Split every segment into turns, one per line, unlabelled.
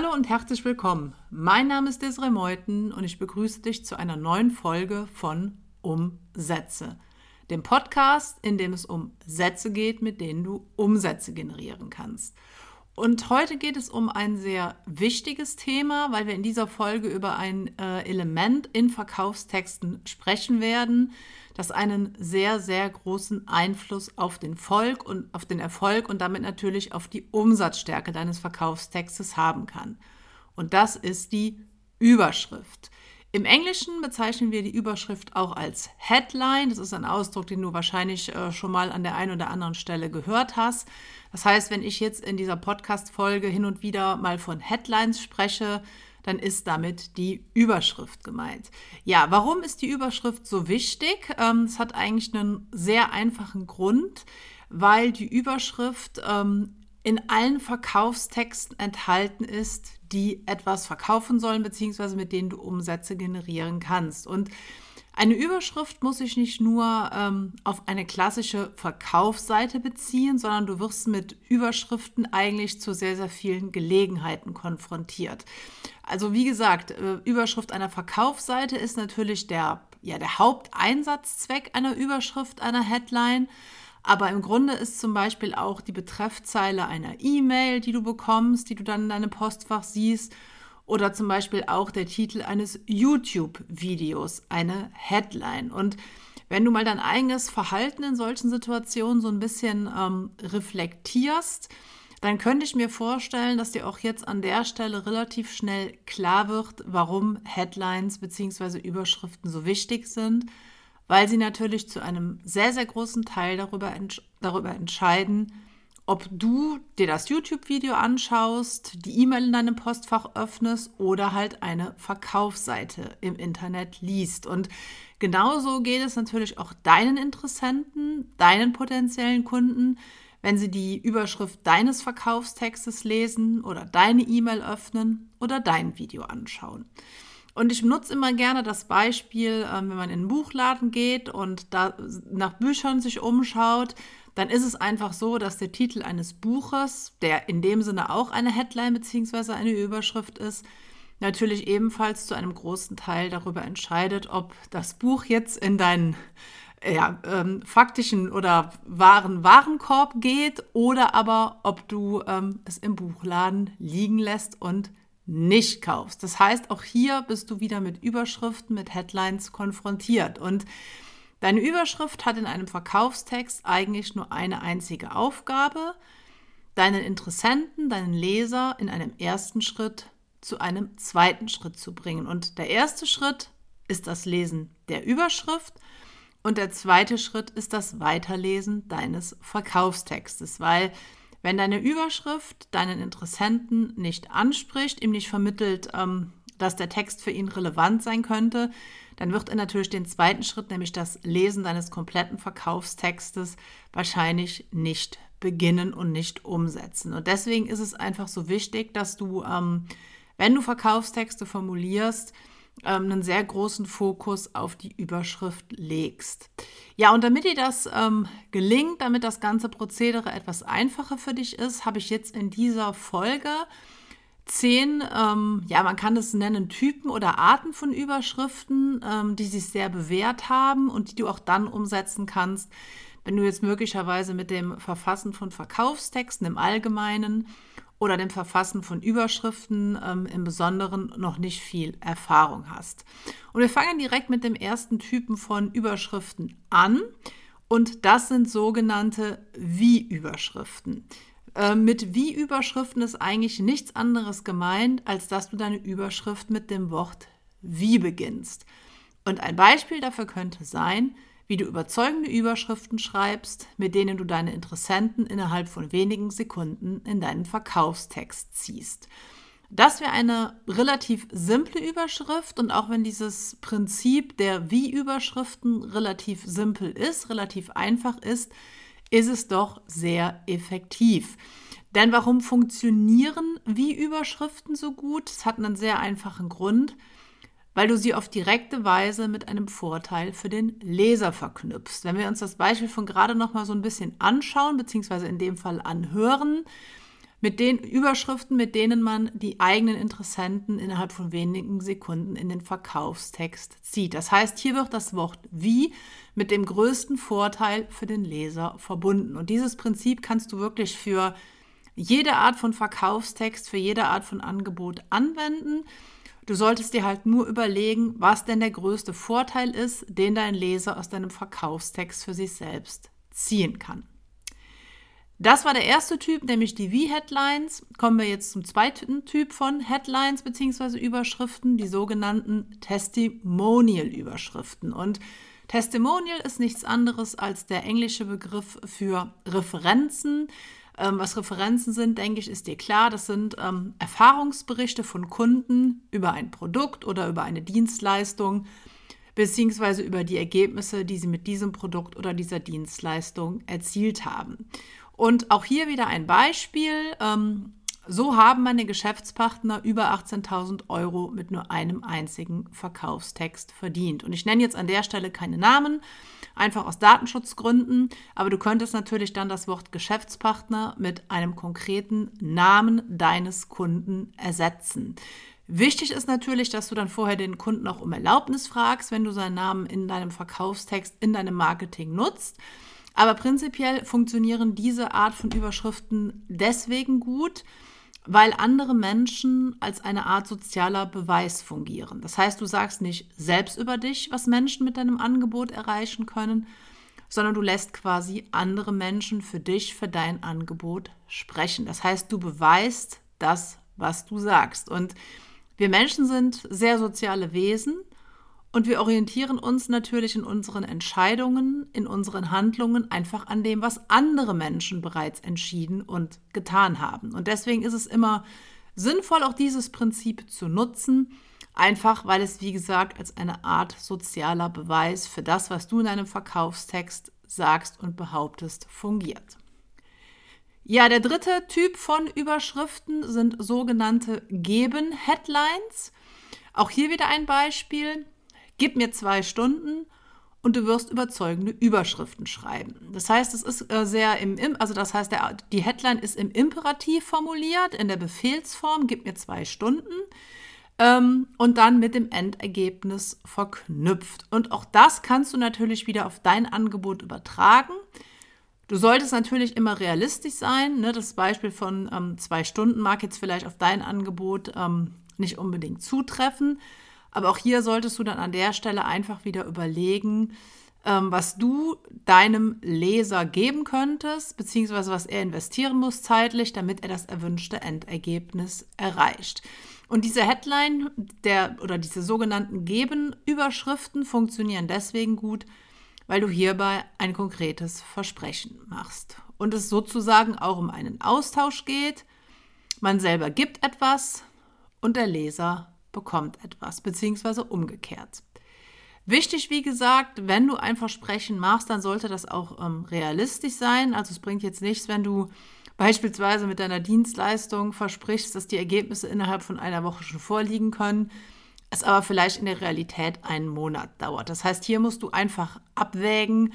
Hallo und herzlich willkommen. Mein Name ist Desiree Meuthen und ich begrüße dich zu einer neuen Folge von Umsätze, dem Podcast, in dem es um Sätze geht, mit denen du Umsätze generieren kannst. Und heute geht es um ein sehr wichtiges Thema, weil wir in dieser Folge über ein äh, Element in Verkaufstexten sprechen werden, das einen sehr, sehr großen Einfluss auf den Volk und auf den Erfolg und damit natürlich auf die Umsatzstärke deines Verkaufstextes haben kann. Und das ist die Überschrift. Im Englischen bezeichnen wir die Überschrift auch als Headline. Das ist ein Ausdruck, den du wahrscheinlich äh, schon mal an der einen oder anderen Stelle gehört hast. Das heißt, wenn ich jetzt in dieser Podcast-Folge hin und wieder mal von Headlines spreche, dann ist damit die Überschrift gemeint. Ja, warum ist die Überschrift so wichtig? Ähm, es hat eigentlich einen sehr einfachen Grund, weil die Überschrift ähm, in allen Verkaufstexten enthalten ist, die etwas verkaufen sollen, beziehungsweise mit denen du Umsätze generieren kannst. Und eine Überschrift muss sich nicht nur ähm, auf eine klassische Verkaufsseite beziehen, sondern du wirst mit Überschriften eigentlich zu sehr, sehr vielen Gelegenheiten konfrontiert. Also wie gesagt, äh, Überschrift einer Verkaufsseite ist natürlich der, ja, der Haupteinsatzzweck einer Überschrift, einer Headline. Aber im Grunde ist zum Beispiel auch die Betreffzeile einer E-Mail, die du bekommst, die du dann in deinem Postfach siehst, oder zum Beispiel auch der Titel eines YouTube-Videos, eine Headline. Und wenn du mal dein eigenes Verhalten in solchen Situationen so ein bisschen ähm, reflektierst, dann könnte ich mir vorstellen, dass dir auch jetzt an der Stelle relativ schnell klar wird, warum Headlines bzw. Überschriften so wichtig sind, weil sie natürlich zu einem sehr, sehr großen Teil darüber, darüber entscheiden, ob du dir das YouTube-Video anschaust, die E-Mail in deinem Postfach öffnest oder halt eine Verkaufsseite im Internet liest. Und genauso geht es natürlich auch deinen Interessenten, deinen potenziellen Kunden, wenn sie die Überschrift deines Verkaufstextes lesen oder deine E-Mail öffnen oder dein Video anschauen. Und ich nutze immer gerne das Beispiel, ähm, wenn man in einen Buchladen geht und da nach Büchern sich umschaut, dann ist es einfach so, dass der Titel eines Buches, der in dem Sinne auch eine Headline bzw. eine Überschrift ist, natürlich ebenfalls zu einem großen Teil darüber entscheidet, ob das Buch jetzt in deinen ja, ähm, faktischen oder wahren Warenkorb geht oder aber ob du ähm, es im Buchladen liegen lässt und nicht kaufst. Das heißt, auch hier bist du wieder mit Überschriften, mit Headlines konfrontiert und Deine Überschrift hat in einem Verkaufstext eigentlich nur eine einzige Aufgabe, deinen Interessenten, deinen Leser in einem ersten Schritt zu einem zweiten Schritt zu bringen. Und der erste Schritt ist das Lesen der Überschrift und der zweite Schritt ist das Weiterlesen deines Verkaufstextes, weil wenn deine Überschrift deinen Interessenten nicht anspricht, ihm nicht vermittelt, ähm, dass der Text für ihn relevant sein könnte, dann wird er natürlich den zweiten Schritt, nämlich das Lesen deines kompletten Verkaufstextes, wahrscheinlich nicht beginnen und nicht umsetzen. Und deswegen ist es einfach so wichtig, dass du, ähm, wenn du Verkaufstexte formulierst, ähm, einen sehr großen Fokus auf die Überschrift legst. Ja, und damit dir das ähm, gelingt, damit das ganze Prozedere etwas einfacher für dich ist, habe ich jetzt in dieser Folge zehn, ähm, ja, man kann es nennen, Typen oder Arten von Überschriften, ähm, die sich sehr bewährt haben und die du auch dann umsetzen kannst, wenn du jetzt möglicherweise mit dem Verfassen von Verkaufstexten im Allgemeinen oder dem Verfassen von Überschriften ähm, im Besonderen noch nicht viel Erfahrung hast. Und wir fangen direkt mit dem ersten Typen von Überschriften an. Und das sind sogenannte Wie-Überschriften. Äh, mit Wie-Überschriften ist eigentlich nichts anderes gemeint, als dass du deine Überschrift mit dem Wort Wie beginnst. Und ein Beispiel dafür könnte sein, wie du überzeugende Überschriften schreibst, mit denen du deine Interessenten innerhalb von wenigen Sekunden in deinen Verkaufstext ziehst. Das wäre eine relativ simple Überschrift und auch wenn dieses Prinzip der Wie-Überschriften relativ simpel ist, relativ einfach ist, ist es doch sehr effektiv. Denn warum funktionieren wie Überschriften so gut? Es hat einen sehr einfachen Grund, weil du sie auf direkte Weise mit einem Vorteil für den Leser verknüpfst. Wenn wir uns das Beispiel von gerade noch mal so ein bisschen anschauen, beziehungsweise in dem Fall anhören, mit den Überschriften, mit denen man die eigenen Interessenten innerhalb von wenigen Sekunden in den Verkaufstext zieht. Das heißt, hier wird das Wort wie mit dem größten Vorteil für den Leser verbunden. Und dieses Prinzip kannst du wirklich für jede Art von Verkaufstext, für jede Art von Angebot anwenden. Du solltest dir halt nur überlegen, was denn der größte Vorteil ist, den dein Leser aus deinem Verkaufstext für sich selbst ziehen kann. Das war der erste Typ, nämlich die V-Headlines. Kommen wir jetzt zum zweiten Typ von Headlines bzw. Überschriften, die sogenannten Testimonial-Überschriften. Und Testimonial ist nichts anderes als der englische Begriff für Referenzen. Ähm, was Referenzen sind, denke ich, ist dir klar. Das sind ähm, Erfahrungsberichte von Kunden über ein Produkt oder über eine Dienstleistung, beziehungsweise über die Ergebnisse, die sie mit diesem Produkt oder dieser Dienstleistung erzielt haben. Und auch hier wieder ein Beispiel. Ähm, so haben meine Geschäftspartner über 18.000 Euro mit nur einem einzigen Verkaufstext verdient. Und ich nenne jetzt an der Stelle keine Namen, einfach aus Datenschutzgründen, aber du könntest natürlich dann das Wort Geschäftspartner mit einem konkreten Namen deines Kunden ersetzen. Wichtig ist natürlich, dass du dann vorher den Kunden auch um Erlaubnis fragst, wenn du seinen Namen in deinem Verkaufstext, in deinem Marketing nutzt. Aber prinzipiell funktionieren diese Art von Überschriften deswegen gut, weil andere Menschen als eine Art sozialer Beweis fungieren. Das heißt, du sagst nicht selbst über dich, was Menschen mit deinem Angebot erreichen können, sondern du lässt quasi andere Menschen für dich, für dein Angebot sprechen. Das heißt, du beweist das, was du sagst. Und wir Menschen sind sehr soziale Wesen und wir orientieren uns natürlich in unseren Entscheidungen, in unseren Handlungen einfach an dem, was andere Menschen bereits entschieden und getan haben. Und deswegen ist es immer sinnvoll, auch dieses Prinzip zu nutzen, einfach weil es, wie gesagt, als eine Art sozialer Beweis für das, was du in deinem Verkaufstext sagst und behauptest, fungiert. Ja, der dritte Typ von Überschriften sind sogenannte Geben-Headlines. Auch hier wieder ein Beispiel. Gib mir zwei Stunden und du wirst überzeugende Überschriften schreiben. Das heißt, es ist äh, sehr im, also das heißt, der, die Headline ist im Imperativ formuliert, in der Befehlsform, gib mir zwei Stunden ähm, und dann mit dem Endergebnis verknüpft. Und auch das kannst du natürlich wieder auf dein Angebot übertragen. Du solltest natürlich immer realistisch sein. Ne? Das Beispiel von ähm, zwei Stunden mag jetzt vielleicht auf dein Angebot ähm, nicht unbedingt zutreffen. Aber auch hier solltest du dann an der Stelle einfach wieder überlegen, ähm, was du deinem Leser geben könntest, beziehungsweise was er investieren muss zeitlich, damit er das erwünschte Endergebnis erreicht. Und diese Headline der, oder diese sogenannten Geben-Überschriften funktionieren deswegen gut, weil du hierbei ein konkretes Versprechen machst. Und es sozusagen auch um einen Austausch geht. Man selber gibt etwas und der Leser bekommt etwas, beziehungsweise umgekehrt. Wichtig, wie gesagt, wenn du ein Versprechen machst, dann sollte das auch ähm, realistisch sein. Also es bringt jetzt nichts, wenn du beispielsweise mit deiner Dienstleistung versprichst, dass die Ergebnisse innerhalb von einer Woche schon vorliegen können, es aber vielleicht in der Realität einen Monat dauert. Das heißt, hier musst du einfach abwägen,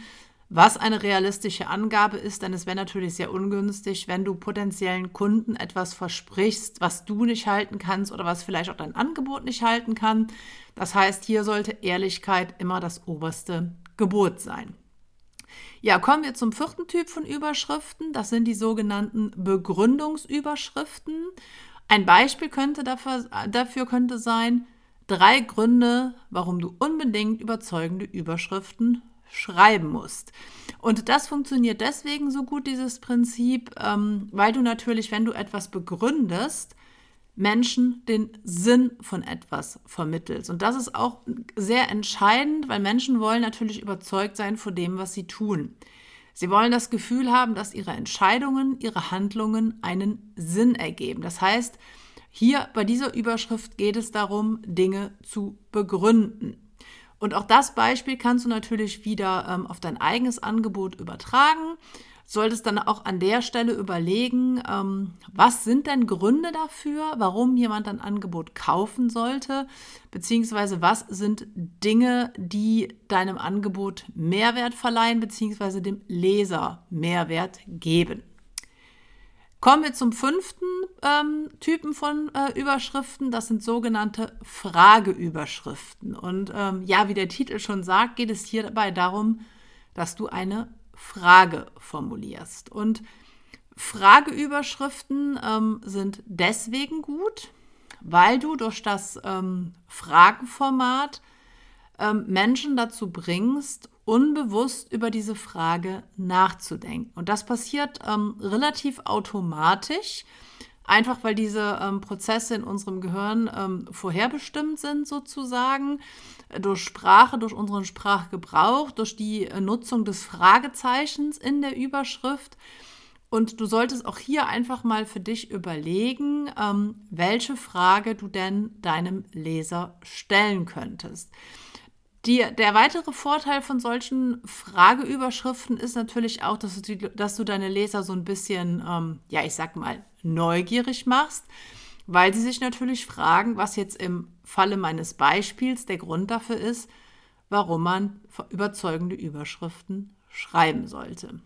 was eine realistische Angabe ist, denn es wäre natürlich sehr ungünstig, wenn du potenziellen Kunden etwas versprichst, was du nicht halten kannst oder was vielleicht auch dein Angebot nicht halten kann. Das heißt, hier sollte Ehrlichkeit immer das oberste Gebot sein. Ja, kommen wir zum vierten Typ von Überschriften. Das sind die sogenannten Begründungsüberschriften. Ein Beispiel könnte dafür, dafür könnte sein, drei Gründe, warum du unbedingt überzeugende Überschriften schreiben musst. Und das funktioniert deswegen so gut, dieses Prinzip, ähm, weil du natürlich, wenn du etwas begründest, Menschen den Sinn von etwas vermittelst. Und das ist auch sehr entscheidend, weil Menschen wollen natürlich überzeugt sein von dem, was sie tun. Sie wollen das Gefühl haben, dass ihre Entscheidungen, ihre Handlungen einen Sinn ergeben. Das heißt, hier bei dieser Überschrift geht es darum, Dinge zu begründen. Und auch das Beispiel kannst du natürlich wieder ähm, auf dein eigenes Angebot übertragen. Solltest dann auch an der Stelle überlegen, ähm, was sind denn Gründe dafür, warum jemand ein Angebot kaufen sollte, beziehungsweise was sind Dinge, die deinem Angebot Mehrwert verleihen, beziehungsweise dem Leser Mehrwert geben. Kommen wir zum fünften ähm, Typen von äh, Überschriften. Das sind sogenannte Frageüberschriften. Und ähm, ja, wie der Titel schon sagt, geht es hierbei darum, dass du eine Frage formulierst. Und Frageüberschriften ähm, sind deswegen gut, weil du durch das ähm, Fragenformat ähm, Menschen dazu bringst, unbewusst über diese Frage nachzudenken. Und das passiert ähm, relativ automatisch, einfach weil diese ähm, Prozesse in unserem Gehirn ähm, vorherbestimmt sind sozusagen, durch Sprache, durch unseren Sprachgebrauch, durch die äh, Nutzung des Fragezeichens in der Überschrift. Und du solltest auch hier einfach mal für dich überlegen, ähm, welche Frage du denn deinem Leser stellen könntest. Die, der weitere Vorteil von solchen Frageüberschriften ist natürlich auch, dass du, die, dass du deine Leser so ein bisschen, ähm, ja, ich sag mal, neugierig machst, weil sie sich natürlich fragen, was jetzt im Falle meines Beispiels der Grund dafür ist, warum man überzeugende Überschriften schreiben sollte.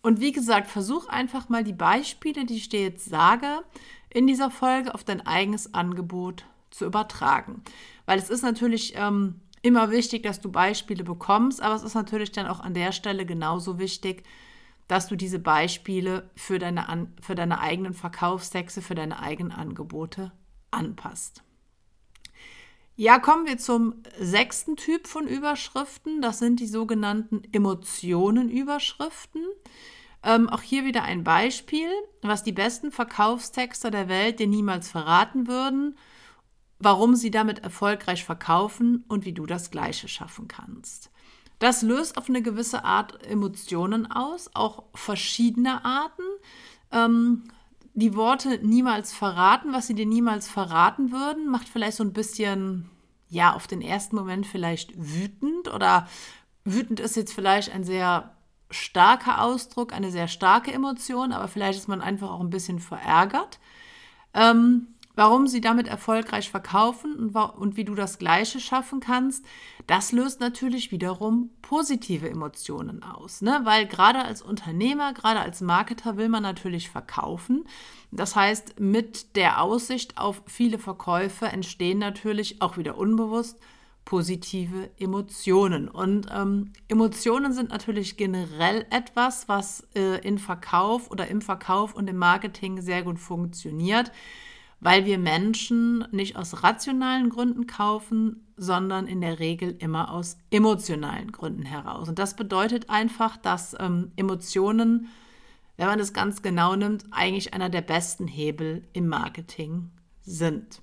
Und wie gesagt, versuch einfach mal die Beispiele, die ich dir jetzt sage, in dieser Folge auf dein eigenes Angebot zu übertragen. Weil es ist natürlich ähm, immer wichtig, dass du Beispiele bekommst, aber es ist natürlich dann auch an der Stelle genauso wichtig, dass du diese Beispiele für deine, für deine eigenen Verkaufstexte, für deine eigenen Angebote anpasst. Ja, kommen wir zum sechsten Typ von Überschriften. Das sind die sogenannten Emotionenüberschriften. Ähm, auch hier wieder ein Beispiel, was die besten Verkaufstexter der Welt dir niemals verraten würden warum sie damit erfolgreich verkaufen und wie du das Gleiche schaffen kannst. Das löst auf eine gewisse Art Emotionen aus, auch verschiedene Arten. Ähm, die Worte niemals verraten, was sie dir niemals verraten würden, macht vielleicht so ein bisschen, ja, auf den ersten Moment vielleicht wütend oder wütend ist jetzt vielleicht ein sehr starker Ausdruck, eine sehr starke Emotion, aber vielleicht ist man einfach auch ein bisschen verärgert. Ähm, Warum sie damit erfolgreich verkaufen und, und, wie du das Gleiche schaffen kannst, das löst natürlich wiederum positive Emotionen aus. Ne? Weil gerade als Unternehmer, gerade als Marketer will man natürlich verkaufen. Das heißt, mit der Aussicht auf viele Verkäufe entstehen natürlich auch wieder unbewusst positive Emotionen. Und ähm, Emotionen sind natürlich generell etwas, was äh, in Verkauf oder im Verkauf und im Marketing sehr gut funktioniert weil wir Menschen nicht aus rationalen Gründen kaufen, sondern in der Regel immer aus emotionalen Gründen heraus. Und das bedeutet einfach, dass ähm, Emotionen, wenn man es ganz genau nimmt, eigentlich einer der besten Hebel im Marketing sind.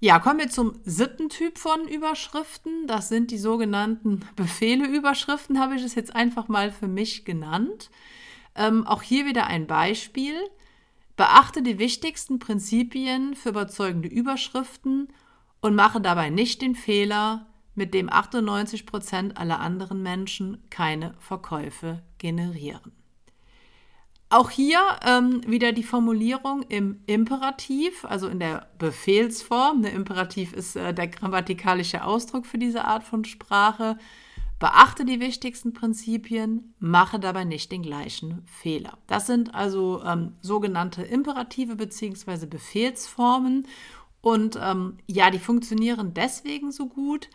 Ja, kommen wir zum siebten Typ von Überschriften. Das sind die sogenannten Befehle-Überschriften, habe ich es jetzt einfach mal für mich genannt. Ähm, auch hier wieder ein Beispiel. Beachte die wichtigsten Prinzipien für überzeugende Überschriften und mache dabei nicht den Fehler, mit dem 98 Prozent aller anderen Menschen keine Verkäufe generieren. Auch hier ähm, wieder die Formulierung im Imperativ, also in der Befehlsform. Der Imperativ ist äh, der grammatikalische Ausdruck für diese Art von Sprache. Beachte die wichtigsten Prinzipien, mache dabei nicht den gleichen Fehler. Das sind also ähm, sogenannte Imperative bzw. Befehlsformen. Und ähm, ja, die funktionieren deswegen so gut,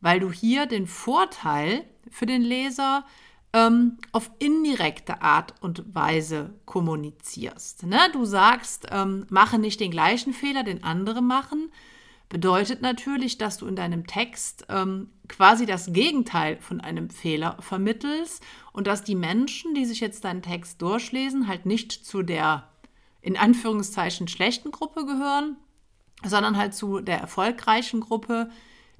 weil du hier den Vorteil für den Leser ähm, auf indirekte Art und Weise kommunizierst. Ne? Du sagst, ähm, mache nicht den gleichen Fehler, den andere machen, bedeutet natürlich, dass du in deinem Text ähm, quasi das Gegenteil von einem Fehler vermittelst und dass die Menschen, die sich jetzt deinen Text durchlesen, halt nicht zu der in Anführungszeichen schlechten Gruppe gehören, sondern halt zu der erfolgreichen Gruppe,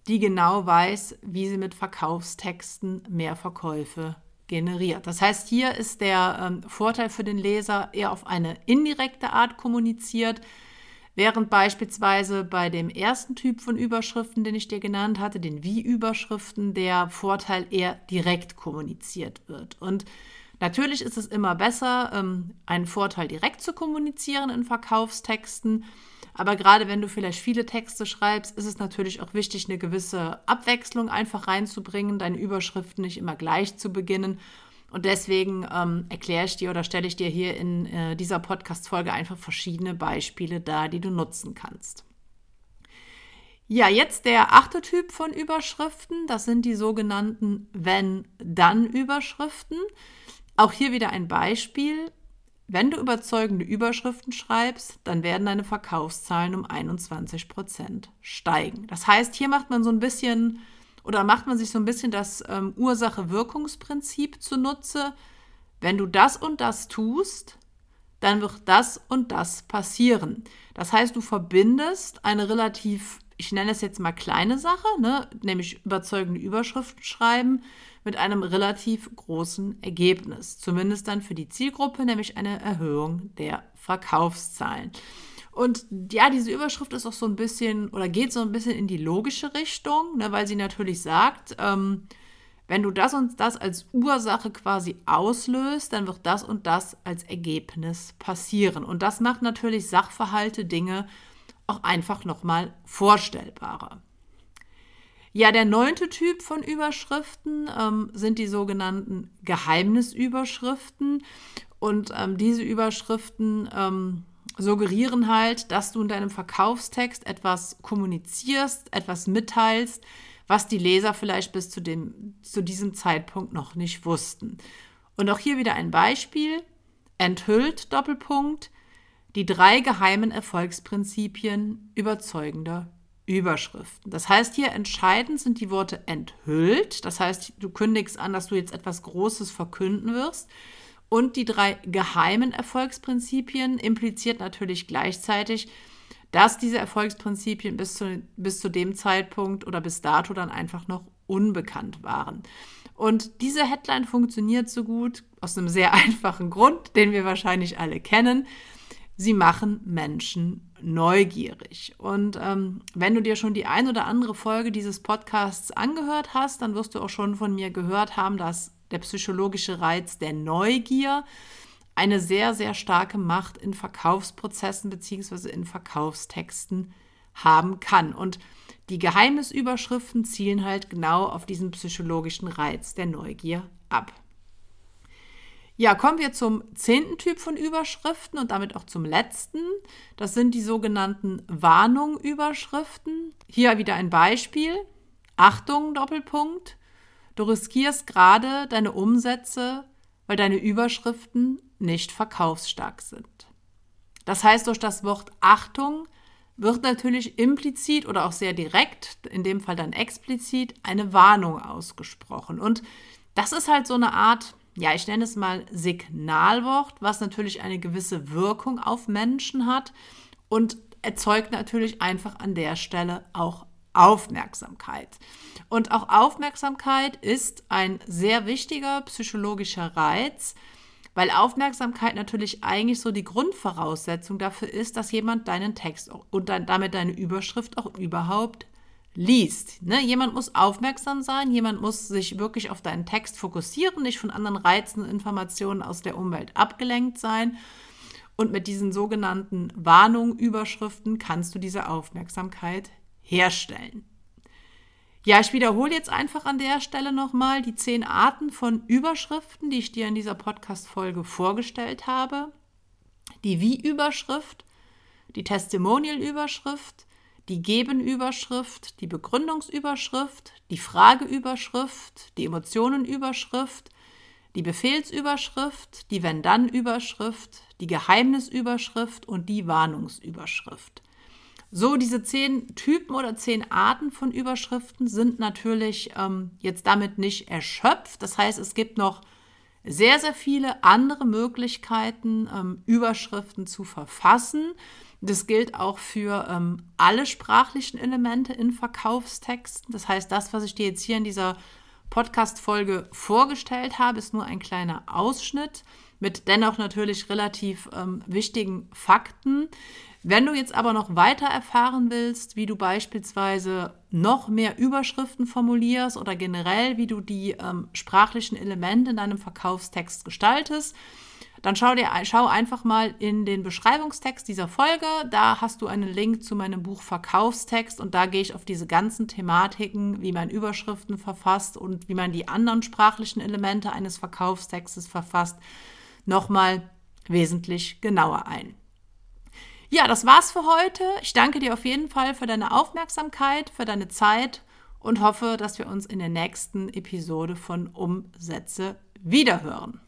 die genau weiß, wie sie mit Verkaufstexten mehr Verkäufe generiert. Das heißt, hier ist der ähm, Vorteil für den Leser eher auf eine indirekte Art kommuniziert, Während beispielsweise bei dem ersten Typ von Überschriften, den ich dir genannt hatte, den Wie-Überschriften, der Vorteil eher direkt kommuniziert wird. Und natürlich ist es immer besser, ähm, einen Vorteil direkt zu kommunizieren in Verkaufstexten. Aber gerade wenn du vielleicht viele Texte schreibst, ist es natürlich auch wichtig, eine gewisse Abwechslung einfach reinzubringen, deine Überschriften nicht immer gleich zu beginnen Und deswegen ähm, erkläre ich dir oder stelle ich dir hier in äh, dieser Podcast-Folge einfach verschiedene Beispiele dar, die du nutzen kannst. Ja, jetzt der achte Typ von Überschriften. Das sind die sogenannten Wenn-Dann-Überschriften. Auch hier wieder ein Beispiel. Wenn du überzeugende Überschriften schreibst, dann werden deine Verkaufszahlen um 21 Prozent steigen. Das heißt, hier macht man so ein bisschen oder macht man sich so ein bisschen das ähm, Ursache-Wirkungsprinzip zunutze. Wenn du das und das tust, dann wird das und das passieren. Das heißt, du verbindest eine relativ, ich nenne es jetzt mal kleine Sache, ne, nämlich überzeugende Überschriften schreiben, mit einem relativ großen Ergebnis. Zumindest dann für die Zielgruppe, nämlich eine Erhöhung der Verkaufszahlen. Und ja, diese Überschrift ist auch so ein bisschen oder geht so ein bisschen in die logische Richtung, ne, weil sie natürlich sagt, ähm, wenn du das und das als Ursache quasi auslöst, dann wird das und das als Ergebnis passieren. Und das macht natürlich Sachverhalte, Dinge auch einfach nochmal vorstellbarer. Ja, der neunte Typ von Überschriften ähm, sind die sogenannten Geheimnisüberschriften. Und ähm, diese Überschriften ähm, suggerieren halt, dass du in deinem Verkaufstext etwas kommunizierst, etwas mitteilst, was die Leser vielleicht bis zu, dem, zu diesem Zeitpunkt noch nicht wussten. Und auch hier wieder ein Beispiel. Enthüllt Doppelpunkt die drei geheimen Erfolgsprinzipien überzeugender Überschriften. Das heißt, hier entscheidend sind die Worte enthüllt. Das heißt, du kündigst an, dass du jetzt etwas Großes verkünden wirst. Und die drei geheimen Erfolgsprinzipien impliziert natürlich gleichzeitig, dass diese Erfolgsprinzipien bis zu, bis zu dem Zeitpunkt oder bis dato dann einfach noch unbekannt waren. Und diese Headline funktioniert so gut aus einem sehr einfachen Grund, den wir wahrscheinlich alle kennen. Sie machen Menschen neugierig. Und ähm, wenn du dir schon die ein oder andere Folge dieses Podcasts angehört hast, dann wirst du auch schon von mir gehört haben, dass der psychologische Reiz der Neugier eine sehr, sehr starke Macht in Verkaufsprozessen bzw. in Verkaufstexten haben kann. Und die Geheimnisüberschriften zielen halt genau auf diesen psychologischen Reiz der Neugier ab. Ja, kommen wir zum zehnten Typ von Überschriften und damit auch zum letzten. Das sind die sogenannten Warnung-Überschriften. Hier wieder ein Beispiel. Achtung, Doppelpunkt. Du riskierst gerade deine Umsätze, weil deine Überschriften nicht verkaufsstark sind. Das heißt, durch das Wort Achtung wird natürlich implizit oder auch sehr direkt, in dem Fall dann explizit, eine Warnung ausgesprochen. Und das ist halt so eine Art, ja, ich nenne es mal Signalwort, was natürlich eine gewisse Wirkung auf Menschen hat und erzeugt natürlich einfach an der Stelle auch Aufmerksamkeit. Und auch Aufmerksamkeit ist ein sehr wichtiger psychologischer Reiz, weil Aufmerksamkeit natürlich eigentlich so die Grundvoraussetzung dafür ist, dass jemand deinen Text und damit deine Überschrift auch überhaupt liest. Ne? Jemand muss aufmerksam sein, jemand muss sich wirklich auf deinen Text fokussieren, nicht von anderen Reizen und Informationen aus der Umwelt abgelenkt sein. Und mit diesen sogenannten Warnungen, Überschriften kannst du diese Aufmerksamkeit herstellen. Ja, ich wiederhole jetzt einfach an der Stelle nochmal die zehn Arten von Überschriften, die ich dir in dieser Podcast-Folge vorgestellt habe. Die Wie-Überschrift, die Testimonial-Überschrift, die Geben-Überschrift, die Begründungsüberschrift, die Frageüberschrift, die Emotionen-Überschrift, die Befehlsüberschrift, die Wenn-Dann-Überschrift, die Geheimnisüberschrift und die Warnungsüberschrift. So, diese zehn Typen oder zehn Arten von Überschriften sind natürlich ähm, jetzt damit nicht erschöpft. Das heißt, es gibt noch sehr, sehr viele andere Möglichkeiten, ähm, Überschriften zu verfassen. Das gilt auch für ähm, alle sprachlichen Elemente in Verkaufstexten. Das heißt, das, was ich dir jetzt hier in dieser Podcast-Folge vorgestellt habe, ist nur ein kleiner Ausschnitt mit dennoch natürlich relativ ähm, wichtigen Fakten. Wenn du jetzt aber noch weiter erfahren willst, wie du beispielsweise noch mehr Überschriften formulierst oder generell, wie du die ähm, sprachlichen Elemente in deinem Verkaufstext gestaltest, dann schau, dir, schau einfach mal in den Beschreibungstext dieser Folge. Da hast du einen Link zu meinem Buch Verkaufstext und da gehe ich auf diese ganzen Thematiken, wie man Überschriften verfasst und wie man die anderen sprachlichen Elemente eines Verkaufstextes verfasst, nochmal wesentlich genauer ein. Ja, das war's für heute. Ich danke dir auf jeden Fall für deine Aufmerksamkeit, für deine Zeit und hoffe, dass wir uns in der nächsten Episode von Umsätze wiederhören.